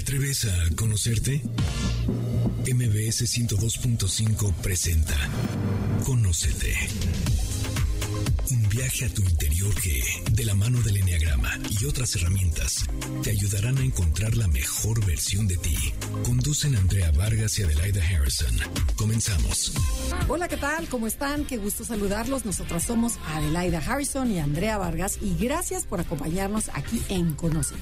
atreves a conocerte? MBS 102.5 presenta Conócete. Un viaje a tu interior que, de la mano del Enneagrama y otras herramientas, te ayudarán a encontrar la mejor versión de ti. Conducen Andrea Vargas y Adelaida Harrison. Comenzamos. Hola, ¿qué tal? ¿Cómo están? Qué gusto saludarlos. Nosotras somos Adelaida Harrison y Andrea Vargas y gracias por acompañarnos aquí en Conoce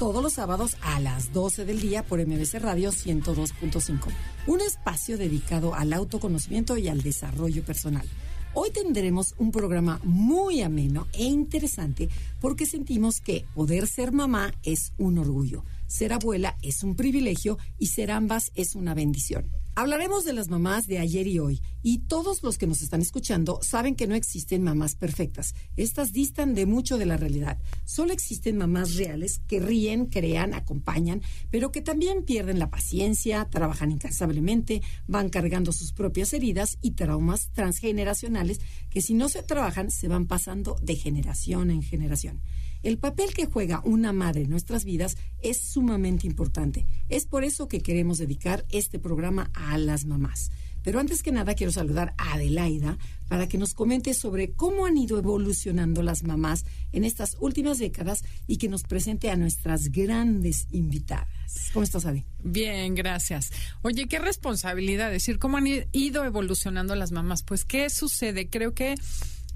todos los sábados a las 12 del día por MBC Radio 102.5. Un espacio dedicado al autoconocimiento y al desarrollo personal. Hoy tendremos un programa muy ameno e interesante porque sentimos que poder ser mamá es un orgullo, ser abuela es un privilegio y ser ambas es una bendición. Hablaremos de las mamás de ayer y hoy, y todos los que nos están escuchando saben que no existen mamás perfectas. Estas distan de mucho de la realidad. Solo existen mamás reales que ríen, crean, acompañan, pero que también pierden la paciencia, trabajan incansablemente, van cargando sus propias heridas y traumas transgeneracionales que si no se trabajan se van pasando de generación en generación. El papel que juega una madre en nuestras vidas es sumamente importante. Es por eso que queremos dedicar este programa a las mamás. Pero antes que nada quiero saludar a Adelaida para que nos comente sobre cómo han ido evolucionando las mamás en estas últimas décadas y que nos presente a nuestras grandes invitadas. ¿Cómo estás, Adi? Bien, gracias. Oye, qué responsabilidad decir cómo han ido evolucionando las mamás. Pues, ¿qué sucede? Creo que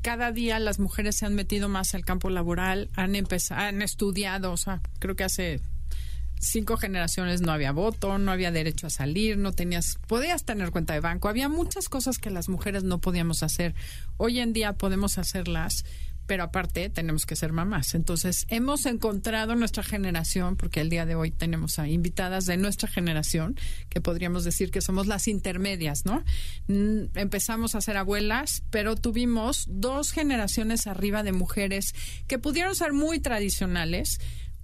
cada día las mujeres se han metido más al campo laboral, han empezado, han estudiado, o sea, creo que hace cinco generaciones no había voto, no había derecho a salir, no tenías, podías tener cuenta de banco, había muchas cosas que las mujeres no podíamos hacer. Hoy en día podemos hacerlas pero aparte tenemos que ser mamás. Entonces, hemos encontrado nuestra generación, porque el día de hoy tenemos a invitadas de nuestra generación, que podríamos decir que somos las intermedias, ¿no? Mm, empezamos a ser abuelas, pero tuvimos dos generaciones arriba de mujeres que pudieron ser muy tradicionales,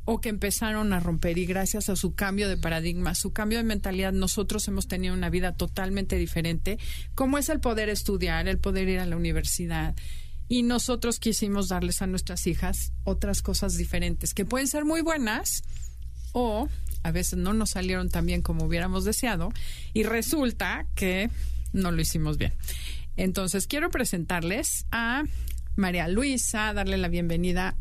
o que empezaron a romper y gracias a su cambio de paradigma, su cambio de mentalidad, nosotros hemos tenido una vida totalmente diferente, como es el poder estudiar, el poder ir a la universidad, y nosotros quisimos darles a nuestras hijas otras cosas diferentes que pueden ser muy buenas o a veces no nos salieron tan bien como hubiéramos deseado y resulta que no lo hicimos bien. Entonces quiero presentarles a María Luisa, darle la bienvenida.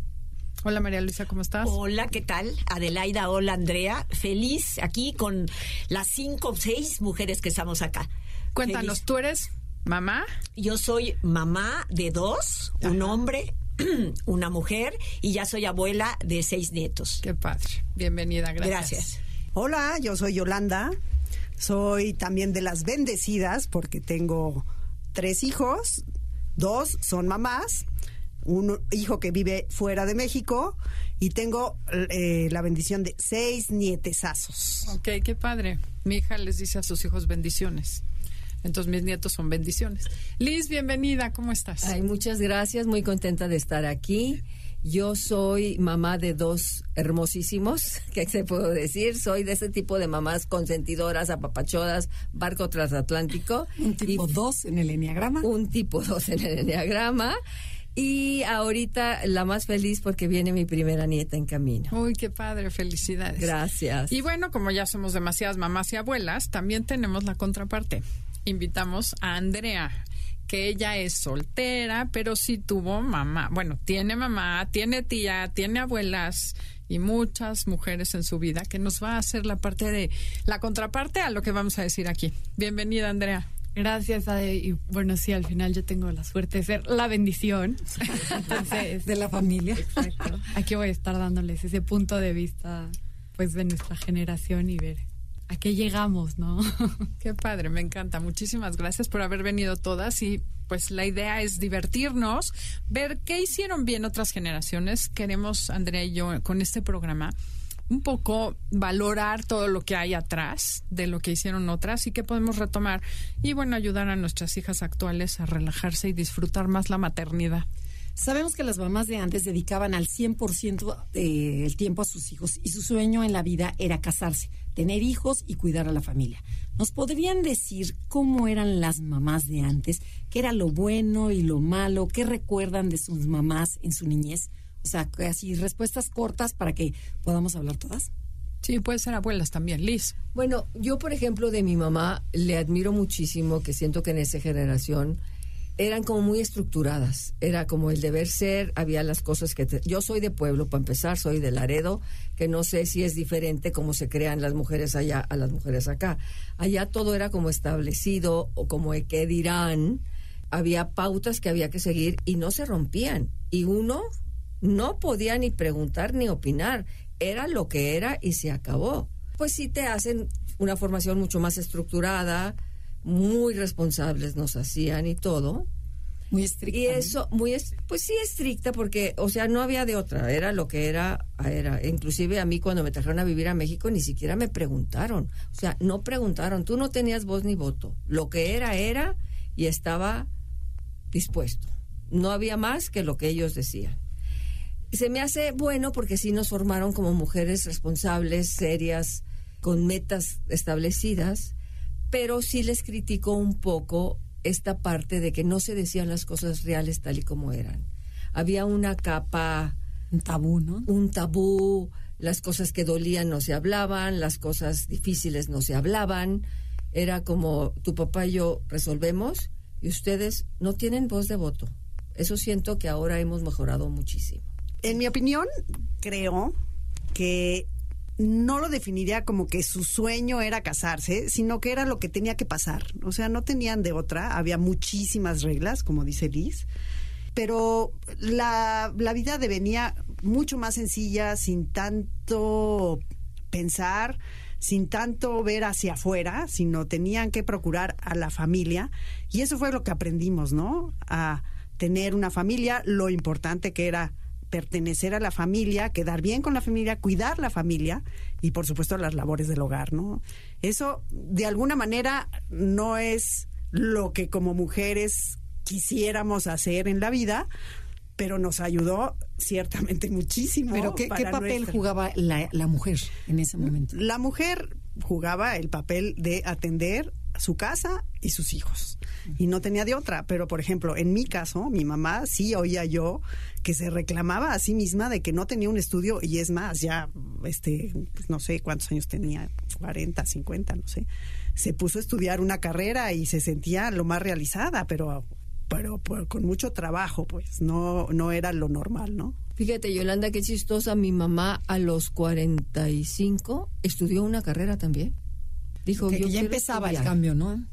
Hola María Luisa, ¿cómo estás? Hola, ¿qué tal? Adelaida, hola Andrea. Feliz aquí con las cinco o seis mujeres que estamos acá. Cuéntanos, ¿tú eres ¿Mamá? Yo soy mamá de dos, un hombre, una mujer, y ya soy abuela de seis nietos. Qué padre. Bienvenida, gracias. Gracias. Hola, yo soy Yolanda. Soy también de las bendecidas porque tengo tres hijos, dos son mamás, un hijo que vive fuera de México y tengo eh, la bendición de seis nietesazos. Ok, qué padre. Mi hija les dice a sus hijos bendiciones. Entonces mis nietos son bendiciones. Liz, bienvenida, ¿cómo estás? Ay, muchas gracias, muy contenta de estar aquí. Yo soy mamá de dos hermosísimos, ¿qué se puedo decir? Soy de ese tipo de mamás consentidoras, apapachodas, barco transatlántico. Un tipo dos en el enneagrama. Un tipo dos en el enneagrama. Y ahorita la más feliz porque viene mi primera nieta en camino. Uy, qué padre, felicidades. Gracias. Y bueno, como ya somos demasiadas mamás y abuelas, también tenemos la contraparte invitamos a Andrea que ella es soltera, pero sí tuvo mamá. Bueno, tiene mamá, tiene tía, tiene abuelas y muchas mujeres en su vida que nos va a hacer la parte de la contraparte a lo que vamos a decir aquí. Bienvenida, Andrea. Gracias, Ade. Y bueno, sí, al final yo tengo la suerte de ser la bendición. de la familia. Exacto. Aquí voy a estar dándoles ese punto de vista, pues, de nuestra generación y ver a qué llegamos, ¿no? Qué padre, me encanta. Muchísimas gracias por haber venido todas y pues la idea es divertirnos, ver qué hicieron bien otras generaciones. Queremos, Andrea y yo, con este programa, un poco valorar todo lo que hay atrás de lo que hicieron otras y qué podemos retomar y bueno, ayudar a nuestras hijas actuales a relajarse y disfrutar más la maternidad. Sabemos que las mamás de antes dedicaban al 100% del tiempo a sus hijos y su sueño en la vida era casarse, tener hijos y cuidar a la familia. ¿Nos podrían decir cómo eran las mamás de antes? ¿Qué era lo bueno y lo malo? ¿Qué recuerdan de sus mamás en su niñez? O sea, así respuestas cortas para que podamos hablar todas. Sí, puede ser abuelas también, Liz. Bueno, yo por ejemplo de mi mamá le admiro muchísimo, que siento que en esa generación eran como muy estructuradas. Era como el deber ser, había las cosas que... Yo soy de pueblo, para empezar, soy de Laredo, que no sé si es diferente cómo se crean las mujeres allá a las mujeres acá. Allá todo era como establecido o como que dirán, había pautas que había que seguir y no se rompían. Y uno no podía ni preguntar ni opinar. Era lo que era y se acabó. Pues sí te hacen una formación mucho más estructurada, muy responsables nos hacían y todo. Muy estricta. Y eso, muy, pues sí, estricta, porque, o sea, no había de otra, era lo que era, era. Inclusive a mí cuando me trajeron a vivir a México ni siquiera me preguntaron, o sea, no preguntaron, tú no tenías voz ni voto, lo que era, era y estaba dispuesto. No había más que lo que ellos decían. Se me hace bueno porque sí nos formaron como mujeres responsables, serias, con metas establecidas pero sí les criticó un poco esta parte de que no se decían las cosas reales tal y como eran. Había una capa... Un tabú, ¿no? Un tabú, las cosas que dolían no se hablaban, las cosas difíciles no se hablaban. Era como tu papá y yo resolvemos y ustedes no tienen voz de voto. Eso siento que ahora hemos mejorado muchísimo. En mi opinión, creo que no lo definiría como que su sueño era casarse, sino que era lo que tenía que pasar. O sea, no tenían de otra, había muchísimas reglas, como dice Liz, pero la, la vida devenía mucho más sencilla, sin tanto pensar, sin tanto ver hacia afuera, sino tenían que procurar a la familia. Y eso fue lo que aprendimos, ¿no? A tener una familia, lo importante que era pertenecer a la familia, quedar bien con la familia, cuidar la familia y por supuesto las labores del hogar, ¿no? Eso de alguna manera no es lo que como mujeres quisiéramos hacer en la vida, pero nos ayudó ciertamente muchísimo. ¿Pero qué, papel jugaba la, la, mujer en ese momento? La mujer jugaba el papel de atender su casa y sus hijos. Y no tenía de otra. Pero, por ejemplo, en mi caso, mi mamá sí oía yo que se reclamaba a sí misma de que no tenía un estudio y es más, ya, este, pues no sé cuántos años tenía, 40, 50, no sé. Se puso a estudiar una carrera y se sentía lo más realizada, pero pero, con mucho trabajo, pues no no era lo normal, ¿no? Fíjate, Yolanda, qué chistosa. Mi mamá a los 45 estudió una carrera también. Dijo, que, ya empezaba el cambio, ¿no?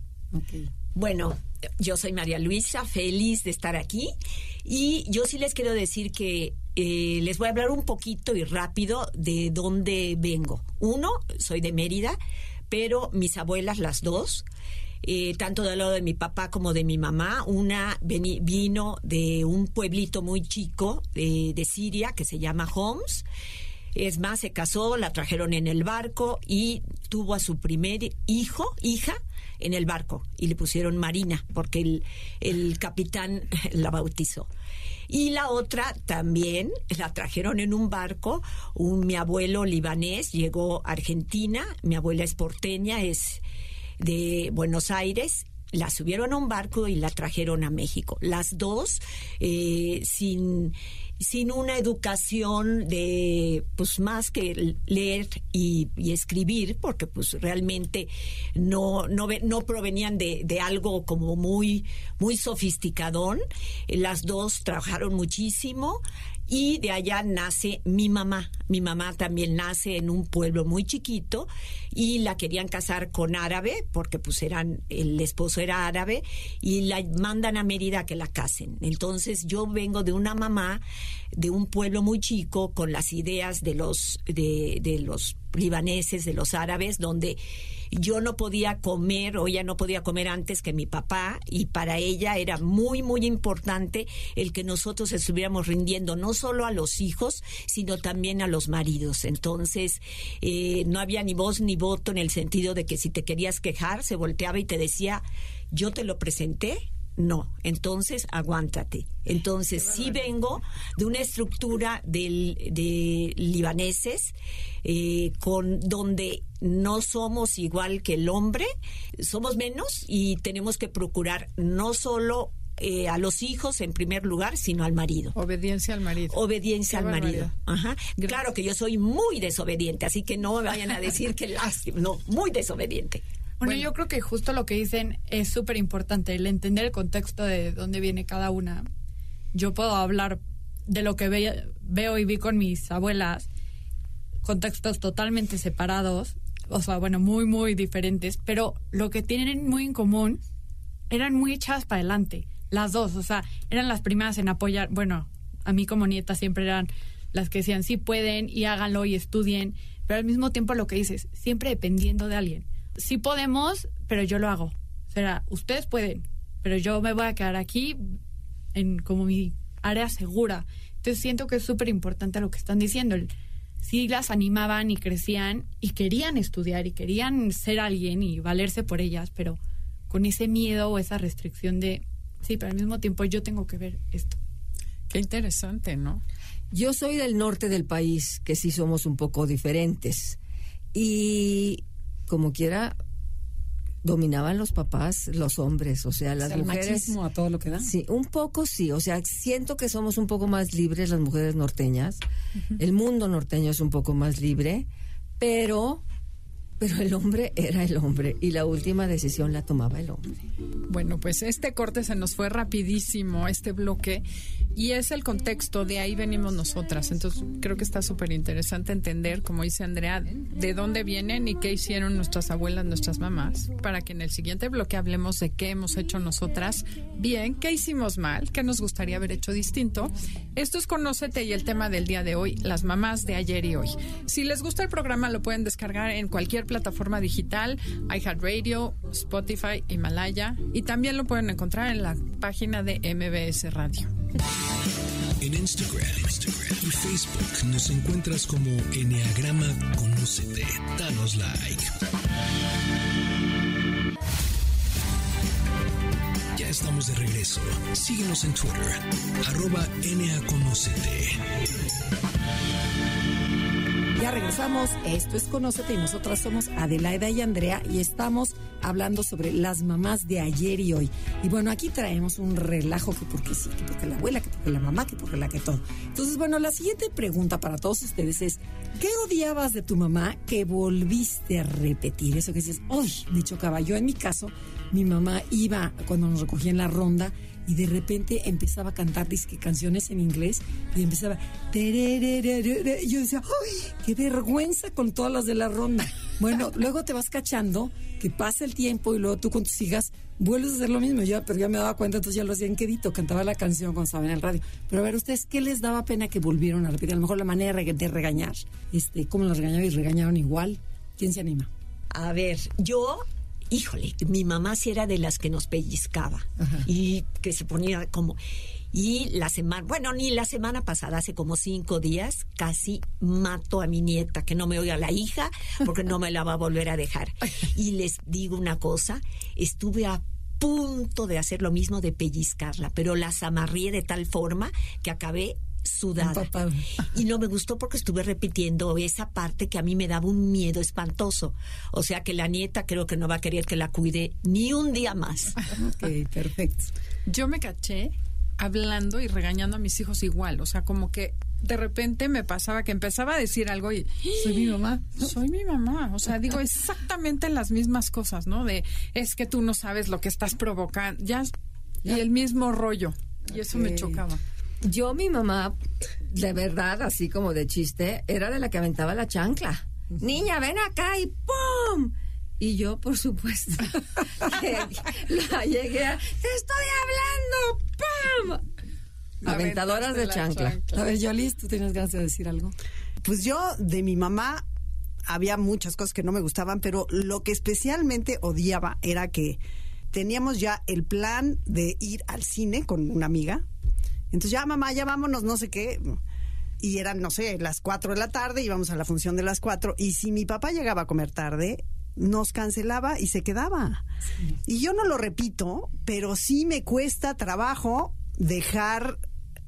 Bueno, yo soy María Luisa, feliz de estar aquí. Y yo sí les quiero decir que eh, les voy a hablar un poquito y rápido de dónde vengo. Uno, soy de Mérida, pero mis abuelas, las dos, eh, tanto del lado de mi papá como de mi mamá. Una vino de un pueblito muy chico de, de Siria que se llama Homs es más, se casó, la trajeron en el barco y tuvo a su primer hijo, hija, en el barco y le pusieron Marina porque el, el capitán la bautizó. Y la otra también la trajeron en un barco. Un, mi abuelo libanés llegó a Argentina, mi abuela es porteña, es de Buenos Aires la subieron a un barco y la trajeron a México. Las dos eh, sin sin una educación de, pues más que leer y, escribir, porque pues realmente no, no, no provenían de, de, algo como muy, muy sofisticadón. Las dos trabajaron muchísimo y de allá nace mi mamá. Mi mamá también nace en un pueblo muy chiquito y la querían casar con árabe porque pues eran el esposo era árabe y la mandan a Mérida a que la casen. Entonces yo vengo de una mamá de un pueblo muy chico con las ideas de los de, de los libaneses, de los árabes, donde yo no podía comer o ella no podía comer antes que mi papá y para ella era muy, muy importante el que nosotros estuviéramos rindiendo no solo a los hijos, sino también a los maridos. Entonces, eh, no había ni voz ni voto en el sentido de que si te querías quejar, se volteaba y te decía, yo te lo presenté, no, entonces aguántate. Entonces sí vengo de una estructura de libaneses eh, con donde no somos igual que el hombre, somos menos y tenemos que procurar no solo eh, a los hijos en primer lugar, sino al marido. Obediencia al marido. Obediencia Qué al marido. Ajá. Claro que yo soy muy desobediente, así que no me vayan a decir que lástima. No, muy desobediente. Bueno, yo creo que justo lo que dicen es súper importante, el entender el contexto de dónde viene cada una. Yo puedo hablar de lo que ve- veo y vi con mis abuelas, contextos totalmente separados, o sea, bueno, muy, muy diferentes, pero lo que tienen muy en común eran muy echadas para adelante, las dos, o sea, eran las primeras en apoyar, bueno, a mí como nieta siempre eran las que decían sí pueden y háganlo y estudien, pero al mismo tiempo lo que dices, siempre dependiendo de alguien. Sí podemos, pero yo lo hago. O sea, ustedes pueden, pero yo me voy a quedar aquí en como mi área segura. Entonces siento que es súper importante lo que están diciendo. El- Sí las animaban y crecían y querían estudiar y querían ser alguien y valerse por ellas, pero con ese miedo o esa restricción de, sí, pero al mismo tiempo yo tengo que ver esto. Qué interesante, ¿no? Yo soy del norte del país, que sí somos un poco diferentes. Y como quiera, dominaban los papás, los hombres, o sea, las O sea, el mujeres. machismo a todo lo que da. Sí, un poco sí, o sea, siento que somos un poco más libres las mujeres norteñas. El mundo norteño es un poco más libre, pero pero el hombre era el hombre y la última decisión la tomaba el hombre. Bueno, pues este corte se nos fue rapidísimo, este bloque, y es el contexto, de ahí venimos nosotras. Entonces creo que está súper interesante entender, como dice Andrea, de dónde vienen y qué hicieron nuestras abuelas, nuestras mamás, para que en el siguiente bloque hablemos de qué hemos hecho nosotras bien, qué hicimos mal, qué nos gustaría haber hecho distinto. Esto es Conócete y el tema del día de hoy, las mamás de ayer y hoy. Si les gusta el programa, lo pueden descargar en cualquier plataforma digital, iHeartRadio, Spotify, Himalaya, y también lo pueden encontrar en la página de MBS Radio. En Instagram, y Facebook nos encuentras como Enneagrama Conócete. Danos like. Ya estamos de regreso. Síguenos en Twitter, arroba NAConócete. Regresamos. Esto es Conócete y nosotras somos Adelaida y Andrea y estamos hablando sobre las mamás de ayer y hoy. Y bueno, aquí traemos un relajo que porque sí, que porque la abuela, que porque la mamá, que porque la que todo. Entonces, bueno, la siguiente pregunta para todos ustedes es, ¿qué odiabas de tu mamá que volviste a repetir? Eso que dices, uy, me chocaba. Yo en mi caso, mi mamá iba cuando nos recogía en la ronda y de repente empezaba a cantar disque canciones en inglés y empezaba y yo decía ¡ay! qué vergüenza con todas las de la ronda bueno luego te vas cachando que pasa el tiempo y luego tú con tus hijas vuelves a hacer lo mismo. Yo pero ya me daba cuenta entonces ya lo hacía en quedito cantaba la canción cuando estaba en el radio. Pero a ver ustedes qué les daba pena que volvieron a repetir a lo mejor la manera de regañar este cómo las regañaron y regañaron igual quién se anima A ver, yo, híjole, mi mamá sí era de las que nos pellizcaba y que se ponía como... Y la semana, bueno, ni la semana pasada, hace como cinco días, casi mato a mi nieta, que no me oiga la hija, porque no me la va a volver a dejar. Y les digo una cosa, estuve a punto de hacer lo mismo, de pellizcarla, pero las amarré de tal forma que acabé sudada. Empapada. Y no me gustó porque estuve repitiendo esa parte que a mí me daba un miedo espantoso. O sea que la nieta creo que no va a querer que la cuide ni un día más. ok perfecto Yo me caché hablando y regañando a mis hijos igual, o sea, como que de repente me pasaba que empezaba a decir algo y soy mi mamá soy mi mamá, o sea, digo exactamente las mismas cosas, ¿no? De es que tú no sabes lo que estás provocando, ya y el mismo rollo. Y eso me chocaba. Yo, mi mamá, de verdad, así como de chiste, era de la que aventaba la chancla. Niña, ven acá y ¡pum! Y yo, por supuesto, que la llegué a... ¡Te estoy hablando! ¡Pum! Aventadoras de Aventaste la chancla. a ver Yolis tú tienes ganas de decir algo Pues yo de mi mamá había muchas cosas que no me gustaban, pero lo que especialmente odiaba era que teníamos ya el plan de ir al cine con una amiga. Entonces ya mamá, ya vámonos, no sé qué. Y eran, no sé, las 4 de la tarde, íbamos a la función de las 4. Y si mi papá llegaba a comer tarde, nos cancelaba y se quedaba. Y yo no lo repito, pero sí me cuesta trabajo dejar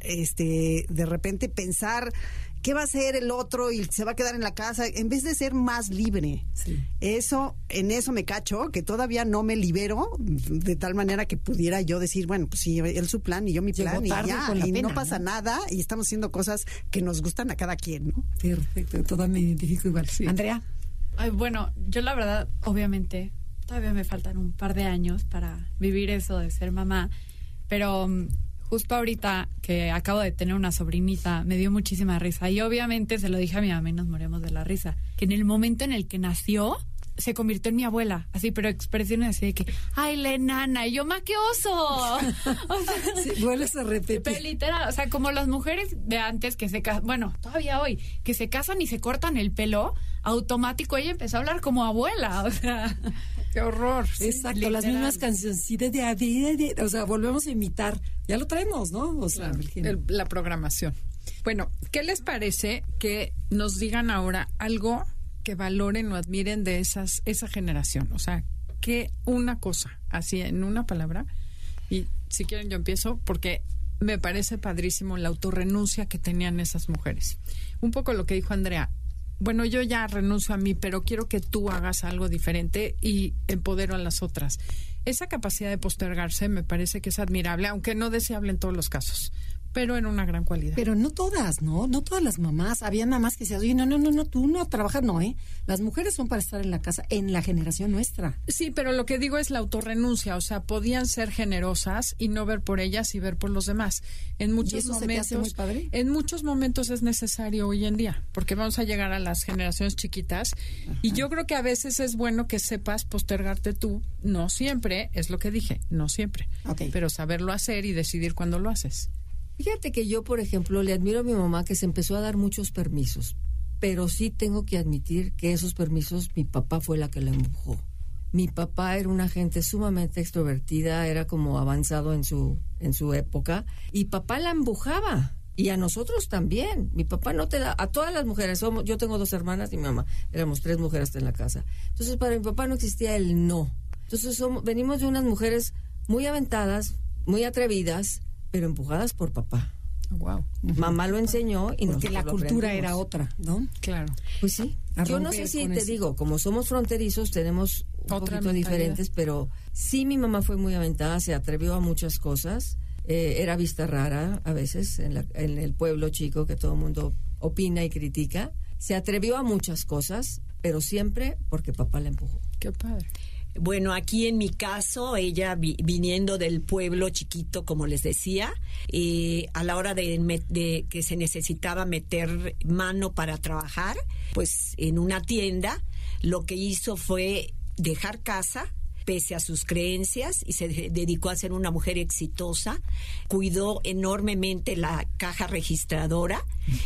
este de repente pensar ¿qué va a hacer el otro y se va a quedar en la casa? En vez de ser más libre. Sí. Eso, en eso me cacho, que todavía no me libero de tal manera que pudiera yo decir, bueno, pues sí, él su plan y yo mi Llegó plan y ya, y pena, no pasa ¿no? nada y estamos haciendo cosas que nos gustan a cada quien, ¿no? Perfecto, toda me identifico igual. Andrea. Ay, bueno, yo la verdad, obviamente, todavía me faltan un par de años para vivir eso de ser mamá, pero mm, justo ahorita que acabo de tener una sobrinita, me dio muchísima risa y obviamente se lo dije a mi mamá y nos morimos de la risa, que en el momento en el que nació se convirtió en mi abuela, así, pero expresiones así de que, ay, la enana, y yo, ma, qué oso. O sea, Sí, vuelves a repetir. pero literal, o sea, como las mujeres de antes que se casan, bueno, todavía hoy, que se casan y se cortan el pelo, automático ella empezó a hablar como abuela, o sea, Qué horror. Exacto, literal. las mismas cancioncitas de, de, de, de- o sea, volvemos a imitar. Ya lo traemos, ¿no? O sea, el género. El- la programación. Bueno, ¿qué les parece que nos digan ahora algo que valoren o admiren de esas esa generación? O sea, que una cosa, así en una palabra, y si quieren yo empiezo, porque me parece padrísimo la autorrenuncia que tenían esas mujeres. Un poco lo que dijo Andrea. Bueno, yo ya renuncio a mí, pero quiero que tú hagas algo diferente y empodero a las otras. Esa capacidad de postergarse me parece que es admirable, aunque no deseable en todos los casos, pero en una gran cualidad. Pero no todas, ¿no? No todas las mamás. Había mamás que decían, oye, no, no, no, no, tú no trabajas, no, ¿eh? Las mujeres son para estar en la casa en la generación nuestra. Sí, pero lo que digo es la autorrenuncia, o sea, podían ser generosas y no ver por ellas y ver por los demás. En muchos eso se te momentos, hace muy padre? en muchos momentos es necesario hoy en día, porque vamos a llegar a las generaciones chiquitas y yo creo que a veces es bueno que sepas postergarte tú, no siempre, es lo que dije, no siempre, Ok. pero saberlo hacer y decidir cuándo lo haces. Fíjate que yo, por ejemplo, le admiro a mi mamá que se empezó a dar muchos permisos, pero sí tengo que admitir que esos permisos mi papá fue la que la empujó. Mi papá era una gente sumamente extrovertida, era como avanzado en su en su época y papá la empujaba y a nosotros también. Mi papá no te da a todas las mujeres, somos yo tengo dos hermanas y mi mamá, éramos tres mujeres en la casa. Entonces, para mi papá no existía el no. Entonces, somos venimos de unas mujeres muy aventadas, muy atrevidas, pero empujadas por papá. Wow, Mamá lo enseñó y Porque nosotros la cultura era otra, ¿no? claro. Pues sí. A Yo no sé si te eso. digo, como somos fronterizos, tenemos un Otra poquito diferentes, pero sí mi mamá fue muy aventada, se atrevió a muchas cosas. Eh, era vista rara a veces en, la- en el pueblo chico que todo el mundo opina y critica. Se atrevió a muchas cosas, pero siempre porque papá la empujó. Qué padre. Bueno, aquí en mi caso, ella vi- viniendo del pueblo chiquito, como les decía, eh, a la hora de, de que se necesitaba meter mano para trabajar, pues en una tienda, lo que hizo fue dejar casa pese a sus creencias y se de- dedicó a ser una mujer exitosa, cuidó enormemente la caja registradora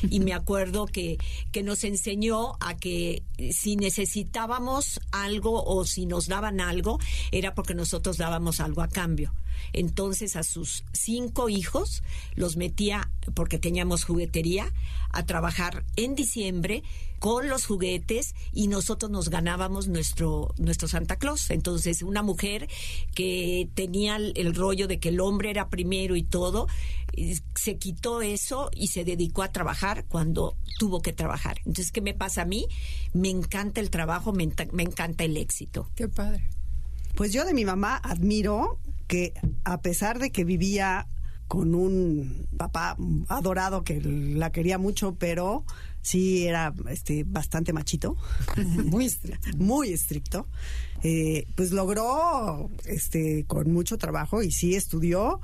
y me acuerdo que, que nos enseñó a que si necesitábamos algo o si nos daban algo, era porque nosotros dábamos algo a cambio. Entonces a sus cinco hijos los metía, porque teníamos juguetería, a trabajar en diciembre con los juguetes y nosotros nos ganábamos nuestro, nuestro Santa Claus. Entonces una mujer que tenía el, rollo de que el hombre era primero y todo, eh, se quitó eso y se dedicó a trabajar cuando tuvo que trabajar. Entonces, ¿qué me pasa a mí? Me encanta el trabajo, me, me encanta el éxito. Qué padre. Pues yo de mi mamá admiro que a pesar de que vivía con un papá adorado que la quería mucho, pero sí era este bastante machito, Muy estricto. muy estricto, eh, pues logró este con mucho trabajo y sí estudió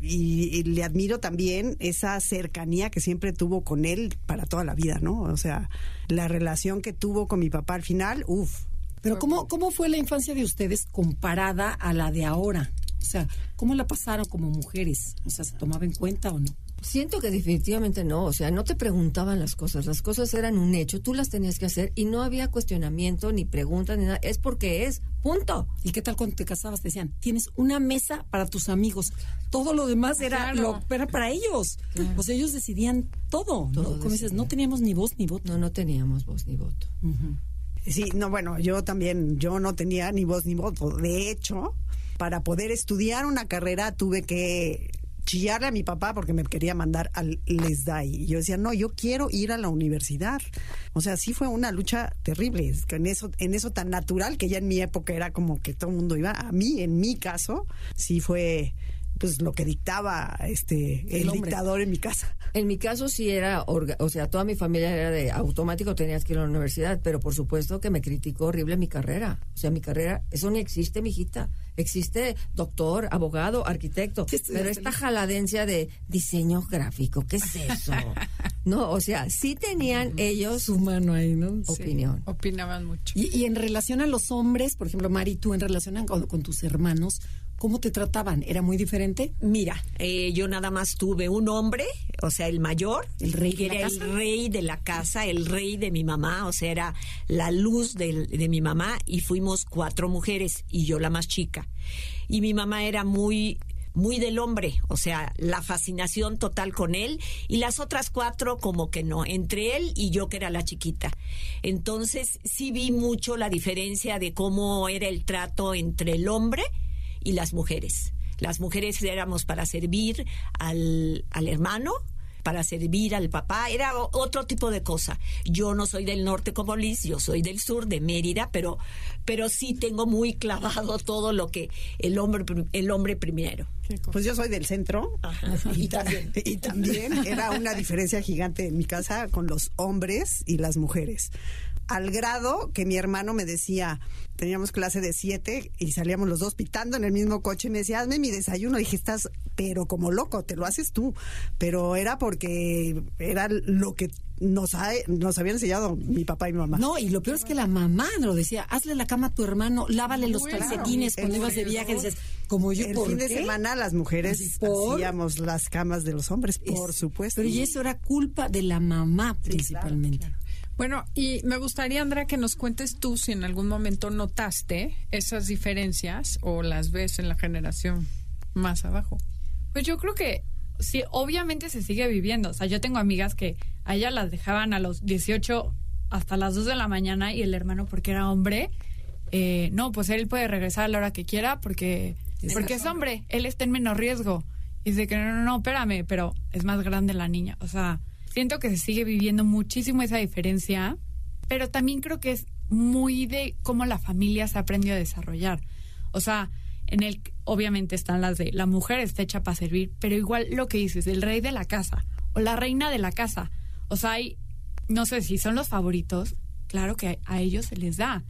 y, y le admiro también esa cercanía que siempre tuvo con él para toda la vida, ¿no? O sea, la relación que tuvo con mi papá al final, uff, Pero ¿cómo, ¿cómo fue la infancia de ustedes comparada a la de ahora? O sea, ¿cómo la pasaron como mujeres? O sea, ¿se tomaba en cuenta o no? Siento que definitivamente no, o sea, no te preguntaban las cosas, las cosas eran un hecho, tú las tenías que hacer y no había cuestionamiento, ni preguntas, ni nada, es porque es, punto. ¿Y qué tal cuando te casabas? Te decían, tienes una mesa para tus amigos. Todo lo demás era, Claro. lo, era para ellos. O sea, ellos decidían todo. ¿no? Todo Como dices, no teníamos ni voz ni voto. No, no teníamos voz ni voto. Sí, no, bueno, yo también, yo no tenía ni voz ni voto. De hecho, para poder estudiar una carrera tuve que chillarle a mi papá porque me quería mandar al LESDAI. Y yo decía, no, yo quiero ir a la universidad. O sea, sí fue una lucha terrible, en eso, en eso tan natural que ya en mi época era como que todo el mundo iba. A mí, en mi caso, sí fue pues lo que dictaba este el, dictador en mi casa. En mi caso sí era, o sea, toda mi familia era de automático, tenías que ir a la universidad, pero por supuesto que me criticó horrible mi carrera. O sea, mi carrera, eso ni existe, mijita. Existe doctor, abogado, arquitecto, pero esta jaladencia de diseño gráfico, ¿qué es eso? no, o sea, sí tenían ellos su mano ahí, ¿no? Opinión. opinaban mucho. Y, en relación a los hombres, por ejemplo, Mari, tú en relación con tus hermanos, ¿Cómo te trataban? ¿Era muy diferente? Mira, eh, yo nada más tuve un hombre, o sea, el mayor, el rey que era el rey de la casa, el rey de mi mamá, o sea, era la luz de, de mi mamá y fuimos cuatro mujeres y yo la más chica. Y mi mamá era muy muy del hombre, o sea, la fascinación total con él y las otras cuatro como que no, entre él y yo que era la chiquita. Entonces sí vi mucho la diferencia de cómo era el trato entre el hombre y las mujeres. Las mujeres éramos para servir al, al hermano, para servir al papá, era otro tipo de cosa. Yo no soy del norte como Liz, yo soy del sur, de Mérida, pero, pero sí tengo muy clavado todo lo que el hombre, el hombre primero. Pues yo soy del centro y, también, y también era una diferencia gigante en mi casa con los hombres y las mujeres al grado que mi hermano me decía, teníamos clase de siete y salíamos los dos pitando en el mismo coche y me decía, hazme mi desayuno. Y dije, estás, pero como loco, te lo haces tú. Pero era porque era lo que nos, nos habían enseñado mi papá y mi mamá. No, y lo peor es que la mamá nos lo decía, hazle la cama a tu hermano, lávale los calcetines cuando ibas de viaje. Dices, como yo, el fin de semana las mujeres hacíamos las camas de los hombres, por supuesto. Pero y eso era culpa de la mamá principalmente. Bueno, y me gustaría, Andrea, que nos cuentes tú si en algún momento notaste esas diferencias o las ves en la generación más abajo. Pues yo creo que sí, obviamente se sigue viviendo. O sea, yo tengo amigas que a ellas las dejaban a los 18 hasta las 2 de la mañana y el hermano, porque era hombre, eh, no, pues él puede regresar a la hora que quiera porque, porque es hombre, él está en menos riesgo. Y dice que no, no, no, espérame, pero es más grande la niña. O sea, siento que se sigue viviendo muchísimo esa diferencia, pero también creo que es muy de cómo la familia se aprendió a desarrollar. O sea, en el obviamente están las de la mujer está hecha para servir, pero igual lo que dices, el rey de la casa o la reina de la casa. O sea, hay, no sé si son los favoritos, claro que a, ellos se les da.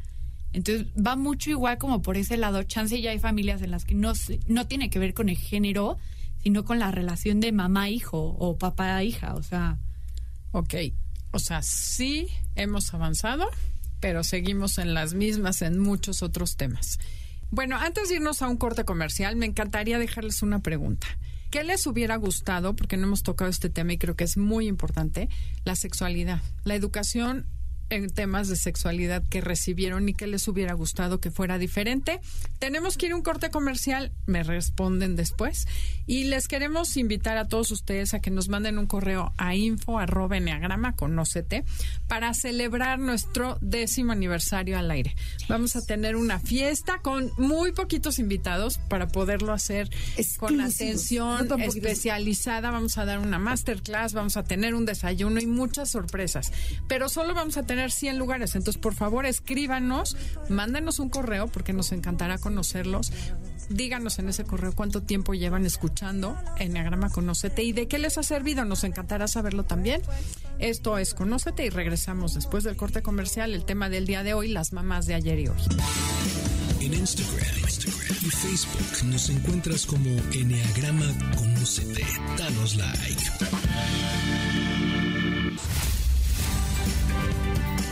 Entonces va mucho igual como por ese lado. Chance ya hay familias en las que no, no tiene que ver con el género, sino con la relación de mamá-hijo o papá-hija. O sea, Ok, o sea, sí hemos avanzado, pero seguimos en las mismas en muchos otros temas. Bueno, antes de irnos a un corte comercial, me encantaría dejarles una pregunta. ¿Qué les hubiera gustado? Porque no hemos tocado este tema y creo que es muy importante, la sexualidad. La educación en temas de sexualidad que recibieron y que les hubiera gustado que fuera diferente. Tenemos que ir a un corte comercial, me responden después. Y les queremos invitar a todos ustedes a que nos manden un correo a info arroba enneagrama, conócete, para celebrar nuestro décimo aniversario al aire. Vamos a tener una fiesta con muy poquitos invitados para poderlo hacer con atención especializada. Vamos a dar una masterclass, vamos a tener un desayuno y muchas sorpresas. Pero solo vamos a tener 100 lugares. Entonces, por favor, escríbanos, mándenos un correo porque nos encantará conocerlos. Díganos en ese correo cuánto tiempo llevan escuchando Enneagrama Conócete y de qué les ha servido. Nos encantará saberlo también. Esto es Conócete y regresamos después del corte comercial. El tema del día de hoy, las mamás de ayer y hoy. En Instagram, Instagram y Facebook nos encuentras como Enneagrama Conócete. Danos like.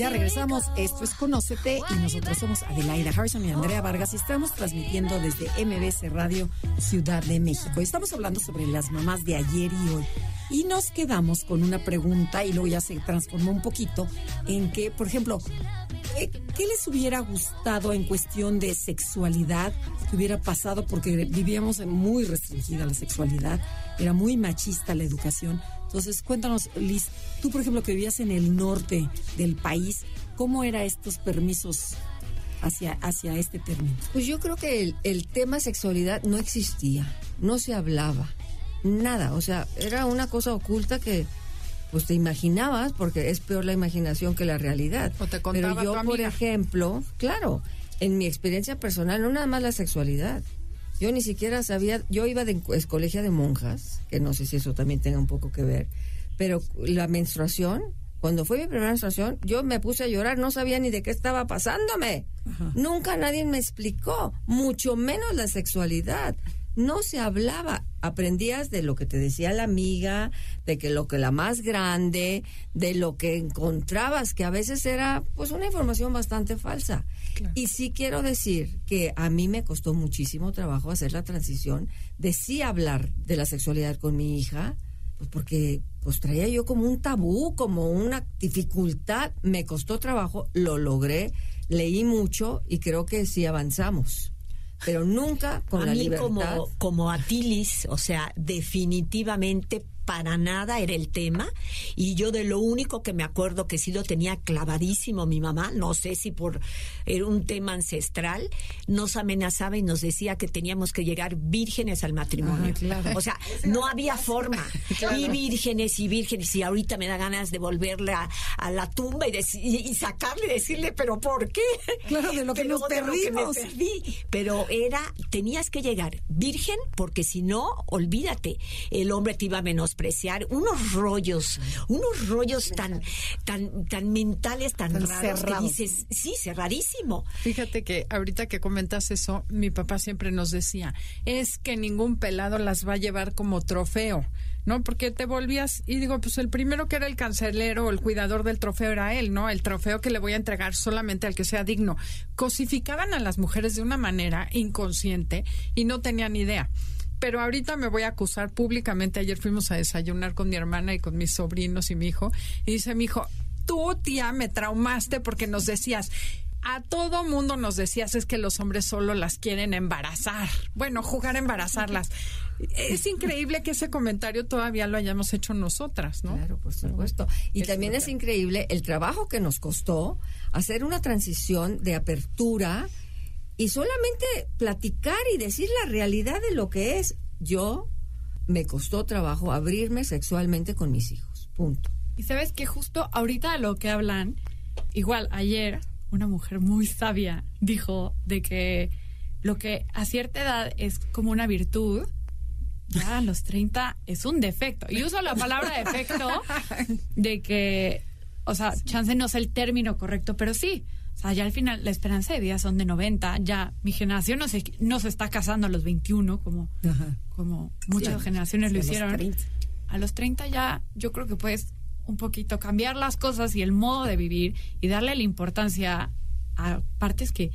Ya regresamos, esto es Conócete y nosotros somos Adelaida Harrison y Andrea Vargas y estamos transmitiendo desde MBC Radio Ciudad de México. Estamos hablando sobre las mamás de ayer y hoy y nos quedamos con una pregunta y luego ya se transformó un poquito en que, por ejemplo, eh, ¿qué les hubiera gustado en cuestión de sexualidad que hubiera pasado? Porque vivíamos muy restringida la sexualidad, era muy machista la educación. Entonces, cuéntanos, Liz, tú, por ejemplo, que vivías en el norte del país, ¿Cómo eran estos permisos hacia, hacia este término? Pues yo creo que el, el tema sexualidad no existía, no se hablaba, nada, o sea, era una cosa oculta que pues te imaginabas, porque es peor la imaginación que la realidad. O te Pero yo, tu por ejemplo, claro, en mi experiencia personal, no nada más la sexualidad. Yo ni siquiera sabía, yo iba de es colegio de monjas, que no sé si eso también tenga un poco que ver, pero la menstruación, cuando fue mi primera menstruación, yo me puse a llorar, no sabía ni de qué estaba pasándome. Nunca nadie me explicó, mucho menos la sexualidad. No se hablaba, aprendías de lo que te decía la amiga, de que lo que la más grande, de lo que encontrabas, que a veces era pues una información bastante falsa. Y sí quiero decir que a mí me costó muchísimo trabajo hacer la transición de sí hablar de la sexualidad con mi hija, pues porque pues traía yo como un tabú, como una dificultad, me costó trabajo, lo logré, leí mucho y creo que sí avanzamos. Pero nunca con a la mí libertad. como, como Atilis, o sea, definitivamente para nada era el tema y yo de lo único que me acuerdo que sí lo tenía clavadísimo mi mamá, no sé si por era un tema ancestral, nos amenazaba y nos decía que teníamos que llegar vírgenes al matrimonio. O sea, no había forma. Y vírgenes y vírgenes y ahorita me da ganas de volverle a, a la tumba y, y, sacarle y decirle, pero ¿por qué? Claro, de lo que nos que me perdimos. perdí. Pero era, tenías que llegar virgen, porque si no, olvídate, el hombre te iba a menospreciar. Unos rollos, unos rollos tan, tan, tan mentales, tan, Tan raros cerrados. que dices, sí, cerradísimo. Fíjate que ahorita que comentas eso, mi papá siempre nos decía, es que ningún pelado las va a llevar como trofeo, ¿no? Porque te volvías, y digo, pues el primero que era el cancelero o el cuidador del trofeo era él, ¿no? El trofeo que le voy a entregar solamente al que sea digno. Cosificaban a las mujeres de una manera inconsciente y no tenían idea. Pero ahorita me voy a acusar públicamente. Ayer fuimos a desayunar con mi hermana y con mis sobrinos y mi hijo. Y dice mi hijo, tú tía me traumaste porque nos decías, a todo mundo nos decías es que los hombres solo las quieren embarazar. Bueno, jugar a embarazarlas. Es increíble que ese comentario todavía lo hayamos hecho nosotras, ¿no? Claro, por supuesto. Y también es increíble el trabajo que nos costó hacer una transición de apertura y solamente platicar y decir la realidad de lo que es. Yo me costó trabajo abrirme sexualmente con mis hijos. Punto. Y sabes que justo ahorita lo que hablan, igual ayer una mujer muy sabia dijo de que lo que a cierta edad es como una virtud, ya a los 30 es un defecto. Y uso la palabra defecto de que, o sea, chance no es el término correcto, pero sí. O sea, ya al final la esperanza de vida son de 90. Ya mi generación no se, no se está casando a los 21 como, como muchas Sí, generaciones sí, lo a los hicieron. 30. A los 30 ya yo creo que puedes un poquito cambiar las cosas y el modo de vivir y darle la importancia a partes que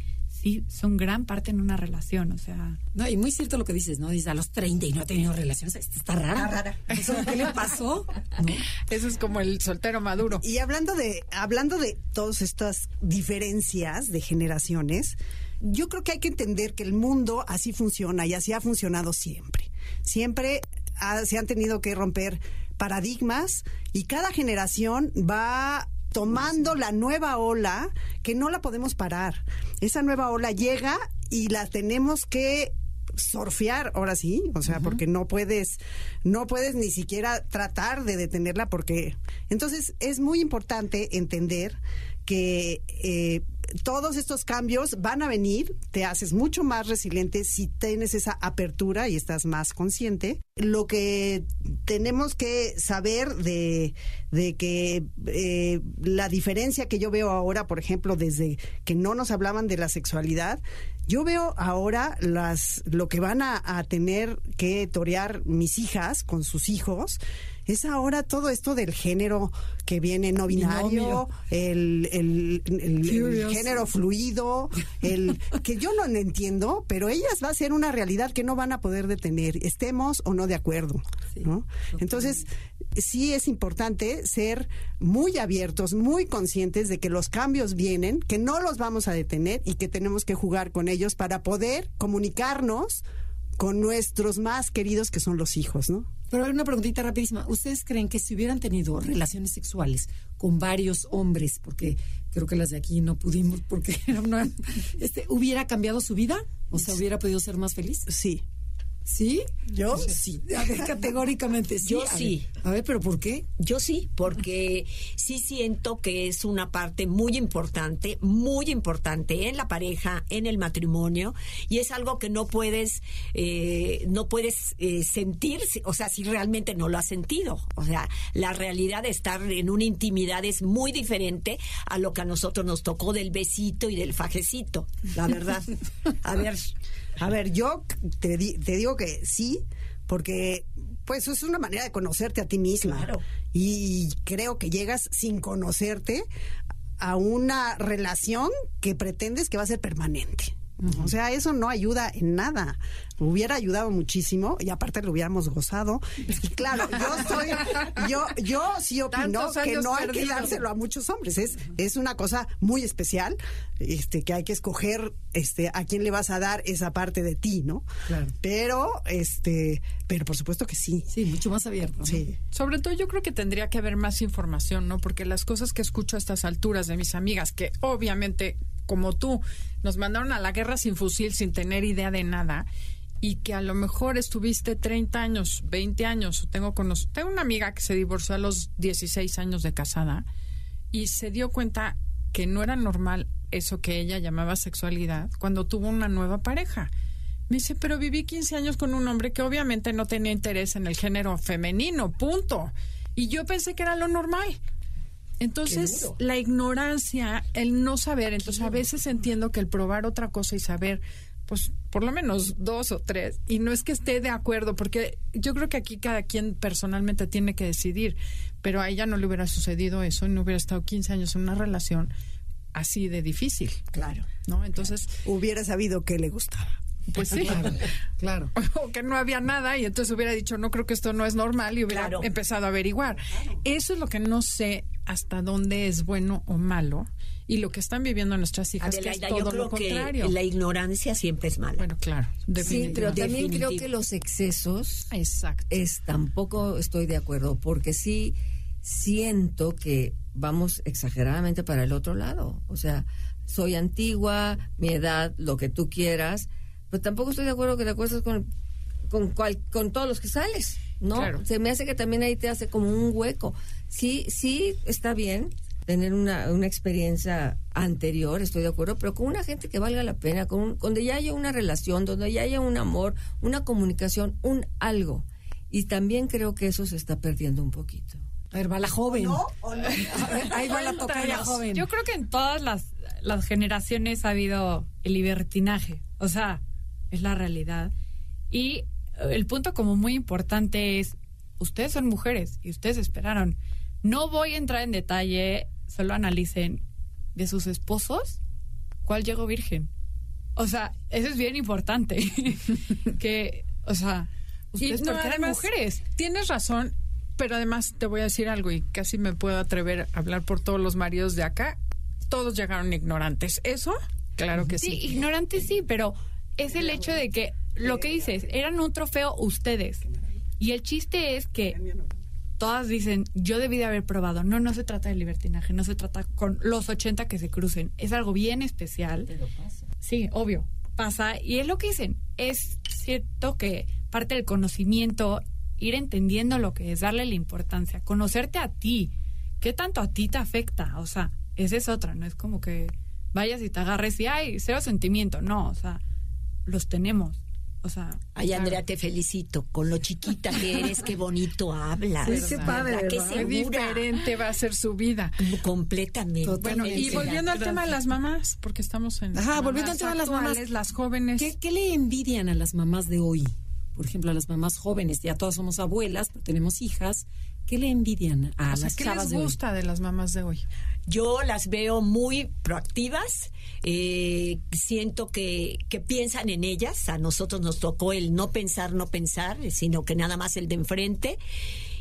sí son gran parte en una relación. O sea, No, y muy cierto lo que dices, ¿no? Dice a los 30 y no ha tenido relaciones. Está rara. rara. ¿Qué le pasó? ¿No? Eso es como el soltero maduro. Y hablando de, hablando de todas estas diferencias de generaciones, yo creo que hay que entender que el mundo así funciona y así ha funcionado siempre. Siempre ha- se han tenido que romper paradigmas y cada generación va tomando la nueva ola que no la podemos parar. Esa nueva ola llega y la tenemos que surfear, ahora sí, o sea, porque no puedes, no puedes ni siquiera tratar de detenerla porque entonces es muy importante entender que eh, todos estos cambios van a venir, te haces mucho más resiliente si tienes esa apertura y estás más consciente. Lo que tenemos que saber de, de que eh, la diferencia que yo veo ahora, por ejemplo, desde que no nos hablaban de la sexualidad, yo veo ahora las lo que van a, a tener que torear mis hijas con sus hijos es ahora todo esto del género que viene no binario, el, el- el- el género fluido, el que yo no entiendo, pero ellas va a ser una realidad que no van a poder detener, estemos o no de acuerdo. ¿no? Entonces, sí es importante ser muy abiertos, muy conscientes de que los cambios vienen, que no los vamos a detener y que tenemos que jugar con ellos para poder comunicarnos con nuestros más queridos que son los hijos, ¿no? Pero una preguntita rapidísima. ¿Ustedes creen que si hubieran tenido relaciones sexuales con varios hombres, porque creo que las de aquí no pudimos porque era una- este, hubiera cambiado su vida, o sea, hubiera podido ser más feliz. Sí. ¿Sí? Yo sí. A ver, categóricamente sí. Yo A sí. ver, a ver, pero ¿por qué? Yo sí, porque sí siento que es una parte muy importante, muy importante en la pareja, en el matrimonio, y es algo que no puedes, eh, no puedes eh, sentir, o sea, si realmente no lo has sentido. O sea, la realidad de estar en una intimidad es muy diferente a lo que a nosotros nos tocó del besito y del fajecito, la verdad. A ver, a ver, yo te, di- te digo que sí, porque pues es una manera de conocerte a ti misma. Claro. Y creo que llegas sin conocerte a una relación que pretendes que va a ser permanente. O sea, eso no ayuda en nada. Hubiera ayudado muchísimo y aparte lo hubiéramos gozado. Y claro, yo soy, yo, yo sí opino que no hay que dárselo a muchos hombres. Es, es una cosa muy especial, este, que hay que escoger, este, a quién le vas a dar esa parte de ti, ¿no? Claro. Pero, este, pero por supuesto que sí. Sí, mucho más abierto. Sí. Sobre todo yo creo que tendría que haber más información, ¿no? Porque las cosas que escucho a estas alturas de mis amigas, que obviamente, como tú, nos mandaron a la guerra sin fusil, sin tener idea de nada, y que a lo mejor estuviste 30 años, 20 años, tengo, cono- tengo una amiga que se divorció a los 16 años de casada y se dio cuenta que no era normal eso que ella llamaba sexualidad cuando tuvo una nueva pareja. Me dice, pero viví 15 años con un hombre que obviamente no tenía interés en el género femenino, punto. Y yo pensé que era lo normal. Entonces, la ignorancia, el no saber, entonces a veces entiendo que el probar otra cosa y saber, pues por lo menos dos o tres, y no es que esté de acuerdo, porque yo creo que aquí cada quien personalmente tiene que decidir, pero a ella no le hubiera sucedido eso y no hubiera estado 15 años en una relación así de difícil. Claro. ¿No? Entonces, Hubiera sabido que le gustaba. Pues sí. Claro. o que no había nada y entonces hubiera dicho no creo que esto no es normal y hubiera Claro. empezado a averiguar. Eso es lo que no sé hasta dónde es bueno o malo y lo que están viviendo nuestras hijas que es Adelaida, yo todo creo lo contrario. que la ignorancia siempre es mala. Bueno, claro, Sí, pero también Definitivo. creo que los excesos Exacto. es tampoco estoy de acuerdo porque sí siento que vamos exageradamente para el otro lado. O sea, soy antigua, mi edad, lo que tú quieras, pero tampoco estoy de acuerdo que te acuestes con con cual- con todos los que sales, ¿no? Claro. Se me hace que también ahí te hace como un hueco. Sí, sí está bien tener una, una experiencia anterior, estoy de acuerdo, pero con una gente que valga la pena, con un- donde ya haya una relación, donde ya haya un amor, una comunicación, un algo. Y también creo que eso se está perdiendo un poquito. A ver, va la joven. ¿No? ¿O no? A ver, ahí va la tocaya joven. Yo creo que en todas las, las generaciones ha habido el libertinaje. O sea, es la realidad. Y eh, el punto como muy importante es, ustedes son mujeres y ustedes esperaron. No voy a entrar en detalle, solo analicen de sus esposos cuál llegó virgen. O sea, eso es bien importante. que, o sea, ustedes no, porque eran además, mujeres. Tienes razón, pero además te voy a decir algo y casi me puedo atrever a hablar por todos los maridos de acá. Todos llegaron ignorantes. ¿Eso? Claro que Sí, sí. ignorante sí, pero es el hecho de que lo que dices, eran un trofeo ustedes. Y el chiste es que todas dicen, yo debí de haber probado. No, no se trata de libertinaje, no se trata con los 80 que se crucen. Es algo bien especial. Sí, obvio, pasa. Y es lo que dicen. Es cierto que parte del conocimiento, ir entendiendo lo que es, darle la importancia, conocerte a ti. ¿Qué tanto a ti te afecta? O sea, esa es otra, no es como que vayas y te agarres y hay cero sentimiento. No, o sea, los tenemos. O sea, Ay, Andrea, te felicito. Con lo chiquita que eres, qué bonito hablas. Sí, qué padre. Qué diferente va a ser su vida. Completamente. Bueno, y volviendo al tema de las mamás, porque estamos en. Ajá, volviendo al tema de las mamás. Las jóvenes. ¿Qué, qué le envidian a las mamás de hoy? Por ejemplo, a las mamás jóvenes, ya todas somos abuelas, pero tenemos hijas. ¿Qué le envidian a O sea, las ¿Qué chavas les de hoy? gusta de las mamás de hoy? Yo las veo muy proactivas, eh, siento que, que piensan en ellas, a nosotros nos tocó el no pensar, no pensar, sino que nada más el de enfrente,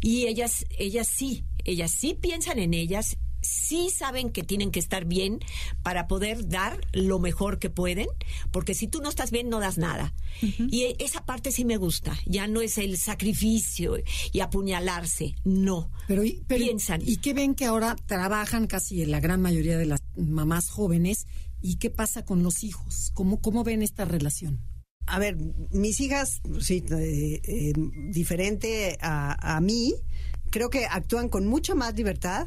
y ellas, ellas sí, ellas sí piensan en ellas, sí saben que tienen que estar bien para poder dar lo mejor que pueden, porque si tú no estás bien no das nada. Y esa parte sí me gusta, ya no es el sacrificio y apuñalarse, no. Pero, y- pero- Piensan. ¿Y qué ven que ahora trabajan casi la gran mayoría de las mamás jóvenes? ¿Y qué pasa con los hijos? ¿Cómo, cómo ven esta relación? A ver, mis hijas, sí, eh, eh, diferente a, a mí, creo que actúan con mucha más libertad.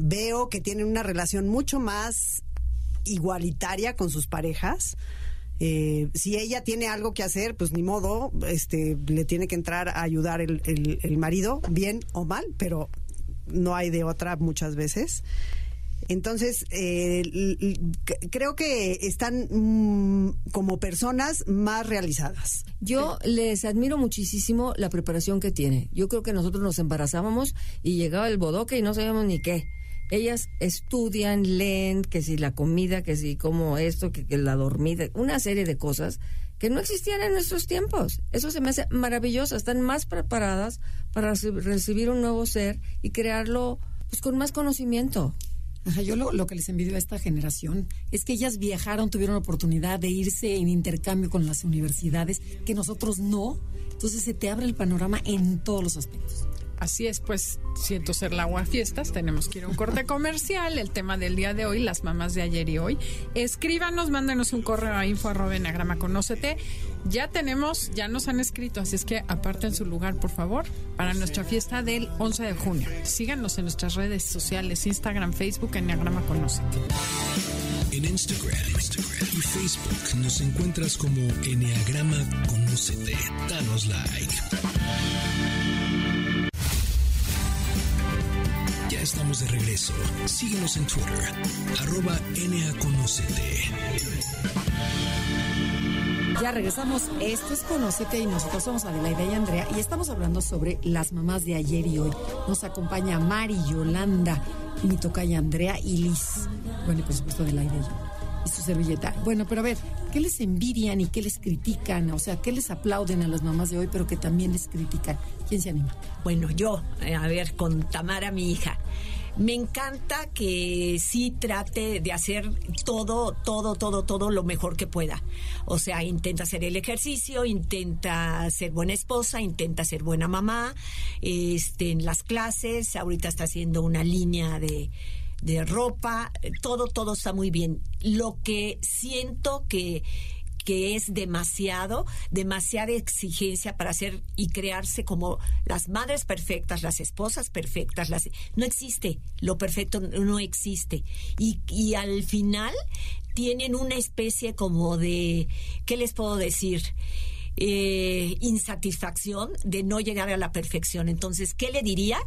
Veo que tienen una relación mucho más igualitaria con sus parejas. Eh, si ella tiene algo que hacer, pues ni modo, este, le tiene que entrar a ayudar el, el- el marido, bien o mal, pero no hay de otra muchas veces. Entonces, eh, creo que están mm, como personas más realizadas. Yo les admiro muchísimo la preparación que tiene. Yo creo que nosotros nos embarazábamos y llegaba el bodoque y no sabíamos ni qué. Ellas estudian, leen, que si la comida, que si como esto, que, que la dormida, una serie de cosas que no existían en nuestros tiempos. Eso se me hace maravilloso. Están más preparadas para reci- recibir un nuevo ser y crearlo pues, con más conocimiento. Ajá, yo lo, lo que les envidio a esta generación es que ellas viajaron, tuvieron la oportunidad de irse en intercambio con las universidades, que nosotros no. Entonces se te abre el panorama en todos los aspectos. Así es, pues siento ser la agua fiestas. Tenemos que ir a un corte comercial. El tema del día de hoy, las mamás de ayer y hoy. Escríbanos, mándenos un correo a info conócete. Ya tenemos, ya nos han escrito, así es que aparten su lugar, por favor, para nuestra fiesta del 11 de junio. Síganos en nuestras redes sociales, Instagram, Facebook, Enneagrama Conócete. En Instagram, Instagram y Facebook nos encuentras como Enneagrama Conócete. Danos like. Síguenos en Twitter, arroba NAConócete. Ya regresamos. Esto es Conócete y nosotros somos Adelaida y Andrea y estamos hablando sobre las mamás de ayer y hoy. Nos acompaña Mari, Yolanda, mi tocaya Andrea y Liz. Bueno, y por supuesto Adelaida y yo. Y su servilleta. Bueno, pero a ver, ¿qué les envidian y qué les critican? O sea, ¿qué les aplauden a las mamás de hoy, pero que también les critican? ¿Quién se anima? Bueno, yo, eh, a ver, con Tamara, mi hija. Me encanta que sí trate de hacer todo, todo, todo, todo lo mejor que pueda. O sea, intenta hacer el ejercicio, intenta ser buena esposa, intenta ser buena mamá, este, en las clases, ahorita está haciendo una línea de, de ropa, todo, todo está muy bien. Lo que siento que que es demasiado, demasiada exigencia para hacer y crearse como las madres perfectas, las esposas perfectas, las no existe, lo perfecto no existe. Y, y al final tienen una especie como de, ¿qué les puedo decir? Eh, insatisfacción de no llegar a la perfección. Entonces, ¿qué le diría?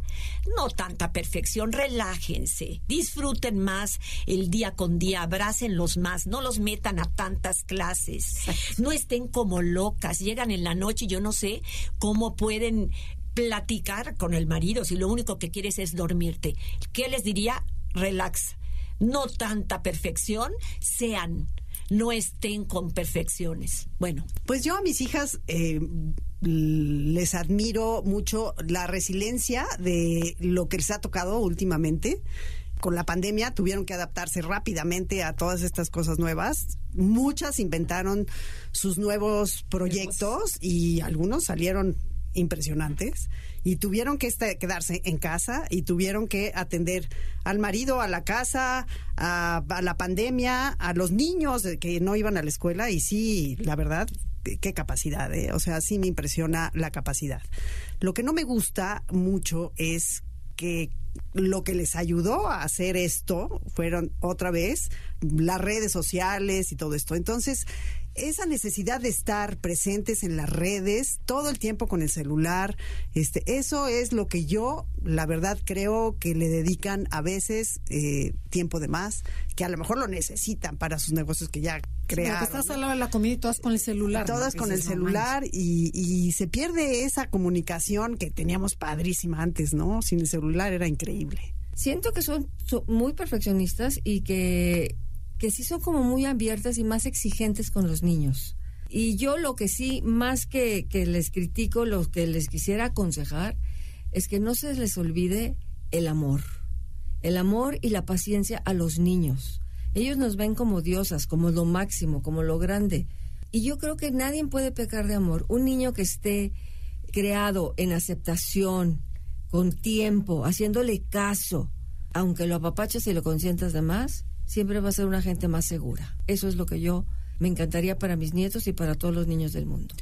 No tanta perfección, relájense, disfruten más el día con día, abrácenlos más, no los metan a tantas clases, no estén como locas, llegan en la noche y yo no sé cómo pueden platicar con el marido si lo único que quieres es dormirte. ¿Qué les diría? Relax. No tanta perfección, sean no estén con perfecciones. Bueno, Pues yo a mis hijas eh, les admiro mucho la resiliencia de lo que les ha tocado últimamente. Con la pandemia tuvieron que adaptarse rápidamente a todas estas cosas nuevas. Muchas inventaron sus nuevos proyectos y algunos salieron impresionantes y tuvieron que este- quedarse en casa y tuvieron que atender al marido, a la casa, a, la pandemia, a los niños que no iban a la escuela y sí, la verdad, qué capacidad, ¿eh? o sea, sí me impresiona la capacidad. Lo que no me gusta mucho es que lo que les ayudó a hacer esto fueron otra vez las redes sociales y todo esto. Entonces, esa necesidad de estar presentes en las redes todo el tiempo con el celular, este, eso es lo que yo, la verdad, creo que le dedican a veces eh, tiempo de más, que a lo mejor lo necesitan para sus negocios que ya Pero crearon. que estás ¿no? al lado de la comida y todas con el celular. Todas con el celular y, y se pierde esa comunicación que teníamos padrísima antes, ¿no? Sin el celular era increíble. Siento que son, son muy perfeccionistas y que, que sí son como muy abiertas y más exigentes con los niños. Y yo lo que sí, más que, que les critico, lo que les quisiera aconsejar, es que no se les olvide el amor. el amor y la paciencia a los niños. Ellos nos ven como diosas, como lo máximo, como lo grande. Y yo creo que nadie puede pecar de amor. Un niño que esté creado en aceptación, con tiempo, haciéndole caso, aunque lo apapachas y lo consientas de más, siempre va a ser una gente más segura. Eso es lo que yo me encantaría para mis nietos y para todos los niños del mundo.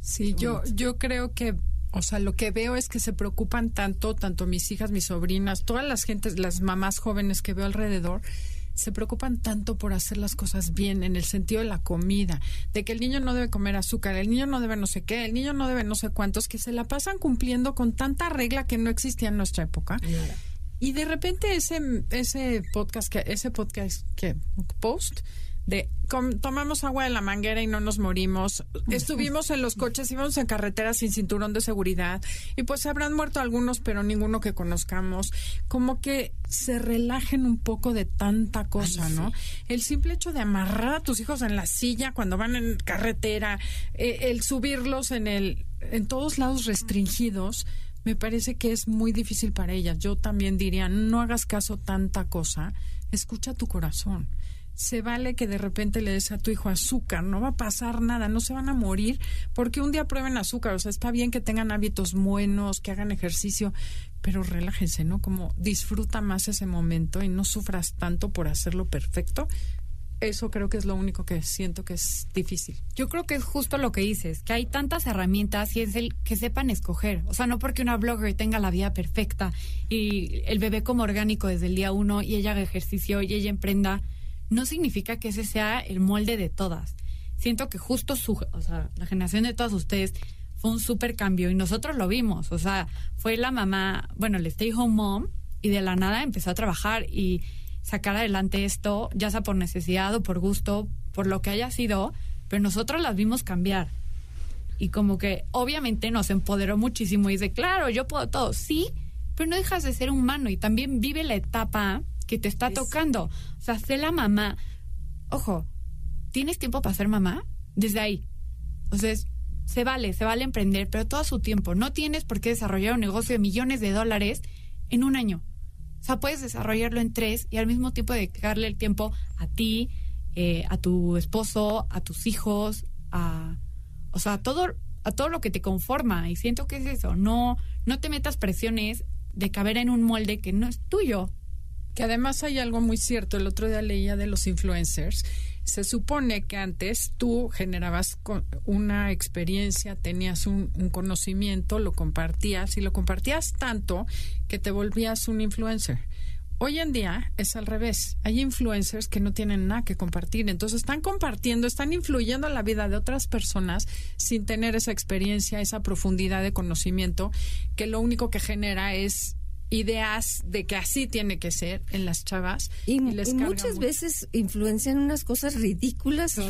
Sí, yo, yo creo que o sea, lo que veo es que se preocupan tanto, tanto mis hijas, mis sobrinas, todas las gentes, las mamás jóvenes que veo alrededor, se preocupan tanto por hacer las cosas bien en el sentido de la comida, de que el niño no debe comer azúcar, el niño no debe no sé qué, el niño no debe no sé cuántos, que se la pasan cumpliendo con tanta regla que no existía en nuestra época. Y de repente ese ese podcast que ese podcast que post de tomamos agua de la manguera y no nos morimos. Estuvimos en los coches, íbamos en carretera sin cinturón de seguridad y pues se habrán muerto algunos, pero ninguno que conozcamos. Como que se relajen un poco de tanta cosa, ¿no? El simple hecho de amarrar a tus hijos en la silla cuando van en carretera, eh, el subirlos en el en todos lados restringidos me parece que es muy difícil para ellas. Yo también diría, no hagas caso tanta cosa, escucha tu corazón se vale que de repente le des a tu hijo azúcar, no va a pasar nada, no se van a morir porque un día prueben azúcar, o sea, está bien que tengan hábitos buenos, que hagan ejercicio, pero relájense, ¿no? Como disfruta más ese momento y no sufras tanto por hacerlo perfecto. Eso creo que es lo único que siento que es difícil. Yo creo que es justo lo que dices, que hay tantas herramientas y es el que sepan escoger. O sea, no porque una blogger tenga la vida perfecta y el bebé como orgánico desde el día uno y ella haga ejercicio y ella emprenda, no significa que ese sea el molde de todas. Siento que justo su, o sea, la generación de todas ustedes fue un súper cambio y nosotros lo vimos. O sea, fue la mamá, bueno, el stay home mom y de la nada empezó a trabajar y sacar adelante esto, ya sea por necesidad o por gusto, por lo que haya sido, pero nosotros las vimos cambiar. Y como que obviamente nos empoderó muchísimo y dice, claro, yo puedo todo, sí, pero no dejas de ser humano y también vive la etapa que te está tocando. O sea, sé la mamá. Ojo, ¿tienes tiempo para ser mamá? Desde ahí. O sea, se vale, se vale emprender, pero todo su tiempo. No tienes por qué desarrollar un negocio de millones de dólares en un año. O sea, puedes desarrollarlo en tres y al mismo tiempo dedicarle el tiempo a ti, eh, a tu esposo, a tus hijos, a, o sea, a todo, a todo lo que te conforma. Y siento que es eso. No, no te metas presiones de caber en un molde que no es tuyo. Que además hay algo muy cierto, el otro día leía de los influencers, se supone que antes tú generabas una experiencia, tenías un, conocimiento, lo compartías y lo compartías tanto que te volvías un influencer. Hoy en día es al revés. Hay influencers que no tienen nada que compartir. Entonces están compartiendo, están influyendo en la vida de otras personas sin tener esa experiencia, esa profundidad de conocimiento, que lo único que genera es ideas de que así tiene que ser en las chavas y, muchas veces influencian unas cosas ridículas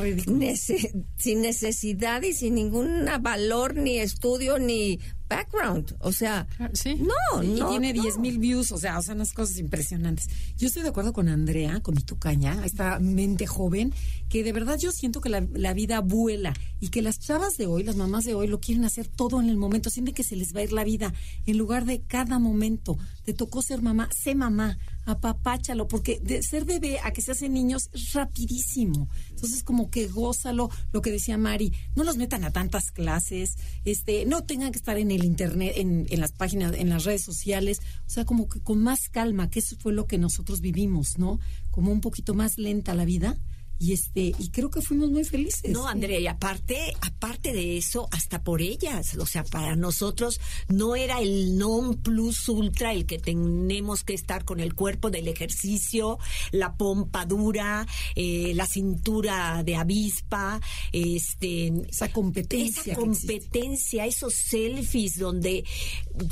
sin necesidad y sin ningún valor ni estudio ni background, o sea, ah, ¿Sí? no, y tiene 10 mil views, o sea, son unas cosas impresionantes. Yo estoy de acuerdo con Andrea, con mi tucaña, esta mente joven, que de verdad yo siento que la, la, vida vuela y que las chavas de hoy, las mamás de hoy, lo quieren hacer todo en el momento, sienten que se les va a ir la vida en lugar de cada momento. Te tocó ser mamá, sé mamá, apapáchalo, porque de ser bebé a que se hacen niños es rapidísimo. Entonces, como que gózalo, lo que decía Mari, no los metan a tantas clases, este, no tengan que estar en el internet, en, en las páginas, en las redes sociales, o sea, como que con más calma, que eso fue lo que nosotros vivimos, ¿no? Como un poquito más lenta la vida y este y creo que fuimos muy felices. No, Andrea, y aparte, aparte de eso, hasta por ellas, o sea, para nosotros no era el non plus ultra el que tenemos que estar con el cuerpo del ejercicio, la pompadura, eh, la cintura de avispa, este esa competencia, esa competencia, esos selfies donde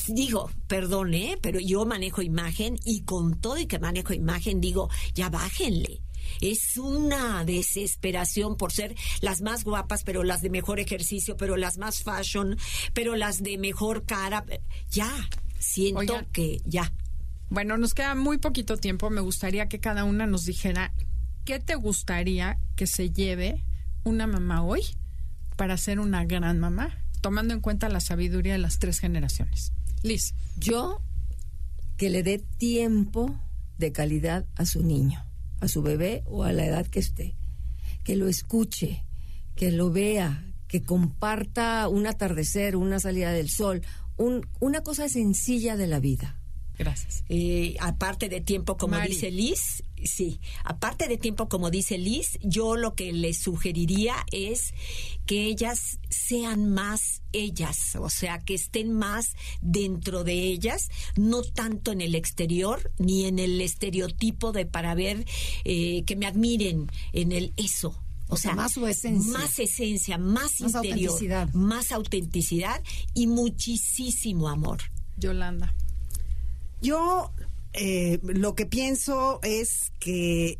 digo, perdón, ¿eh? pero yo manejo imagen y con todo y que manejo imagen digo, ya bájenle es una desesperación por ser las más guapas, pero las de mejor ejercicio, pero las más fashion, pero las de mejor cara. Ya, siento que ya. Bueno, nos queda muy poquito tiempo. Me gustaría que cada una nos dijera qué te gustaría que se lleve una mamá hoy para ser una gran mamá, tomando en cuenta la sabiduría de las tres generaciones. Liz. Yo que le dé tiempo de calidad a su niño, a su bebé o a la edad que esté. Que lo escuche, que lo vea, que comparta un atardecer, una salida del sol, una cosa sencilla de la vida. Gracias. Eh, aparte de tiempo, como dice Liz, sí, aparte de tiempo, como dice Liz, yo lo que les sugeriría es que ellas sean más ellas, o sea, que estén más dentro de ellas, no tanto en el exterior ni en el estereotipo de para ver eh, que me admiren en el eso. O, sea, más su esencia. Más esencia, más, interior, más autenticidad y muchísimo amor. Yolanda. Yo eh, lo que pienso es que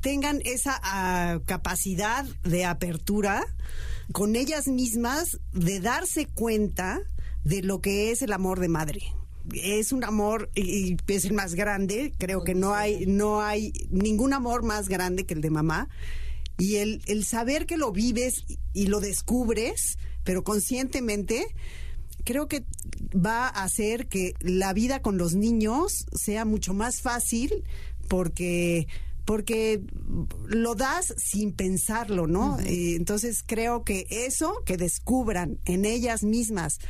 tengan esa ah, capacidad de apertura con ellas mismas de darse cuenta de lo que es el amor de madre. Es un amor y, es el más grande, creo que no hay no hay ningún amor más grande que el de mamá. Y el, el saber que lo vives y lo descubres, pero conscientemente creo que va a hacer que la vida con los niños sea mucho más fácil porque porque lo das sin pensarlo, ¿no? Eh, entonces creo que eso, que descubran en ellas mismas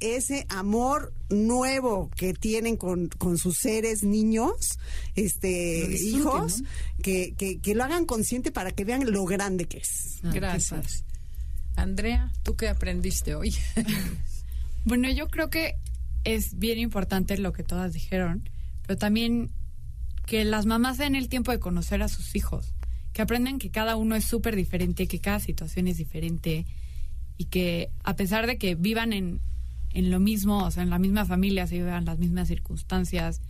ese amor nuevo que tienen con, con sus seres niños, este hijos, que, que, lo hagan consciente para que vean lo grande que es. Ah, Gracias. Andrea, ¿tú qué aprendiste hoy? Bueno, yo creo que es bien importante lo que todas dijeron, pero también que las mamás den el tiempo de conocer a sus hijos, que aprendan que cada uno es súper diferente, que cada situación es diferente y que a pesar de que vivan en, en lo mismo, o sea, en la misma familia, se vivan las mismas circunstancias,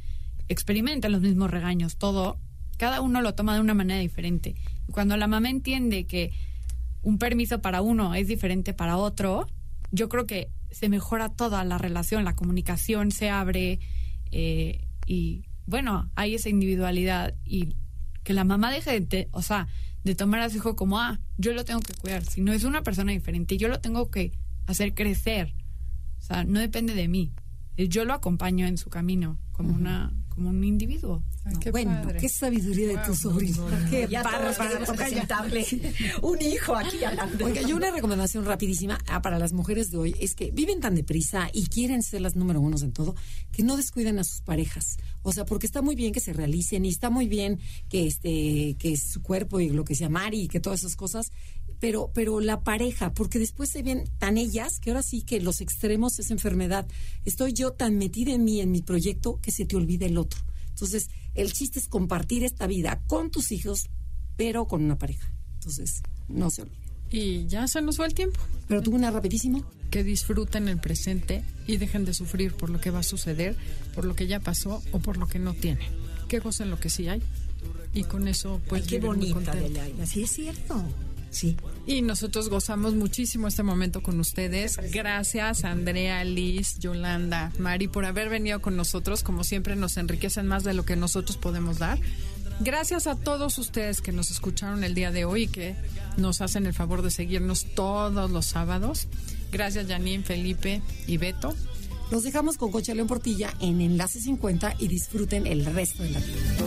experimenten los mismos regaños, todo, cada uno lo toma de una manera diferente. Y cuando la mamá entiende que un permiso para uno es diferente para otro, yo creo que se mejora toda la relación, la comunicación se abre eh, y bueno, hay esa individualidad y que la mamá deje de, o sea, de tomar a su hijo como, ah, yo lo tengo que cuidar, si no es una persona diferente, yo lo tengo que hacer crecer, o sea, no depende de mí, yo lo acompaño en su camino como una como un individuo. qué bueno, qué sabiduría de tu sobrino. Qué para presentarle un hijo aquí hablando. Oiga, yo una recomendación rapidísima ah, para las mujeres de hoy es que viven tan deprisa y quieren ser las número unos en todo, que no descuiden a sus parejas. O sea, porque está muy bien que se realicen y está muy bien que este que su cuerpo y lo que sea Mari y que todas esas cosas, pero, pero la pareja, porque después se ven tan ellas que ahora sí que los extremos es enfermedad. Estoy yo tan metida en mí, en mi proyecto, que se te olvida el otro. Entonces, el chiste es compartir esta vida con tus hijos, pero con una pareja. Entonces, no se olviden. Y ya se nos va el tiempo. Pero tuvo una rapidísimo. Que disfruten el presente y dejen de sufrir por lo que va a suceder, por lo que ya pasó o por lo que no tienen. Que gocen lo que sí hay. Y con eso, pues. qué bonita, Así es cierto. Sí. Y nosotros gozamos muchísimo este momento con ustedes. Gracias, Andrea, Liz, Yolanda, Mari, por haber venido con nosotros. Como siempre, nos enriquecen más de lo que nosotros podemos dar. Gracias a todos ustedes que nos escucharon el día de hoy y que nos hacen el favor de seguirnos todos los sábados. Gracias, Janine, Felipe y Beto. Los dejamos con Cocha León Portilla en Enlace 50 y disfruten el resto de la vida.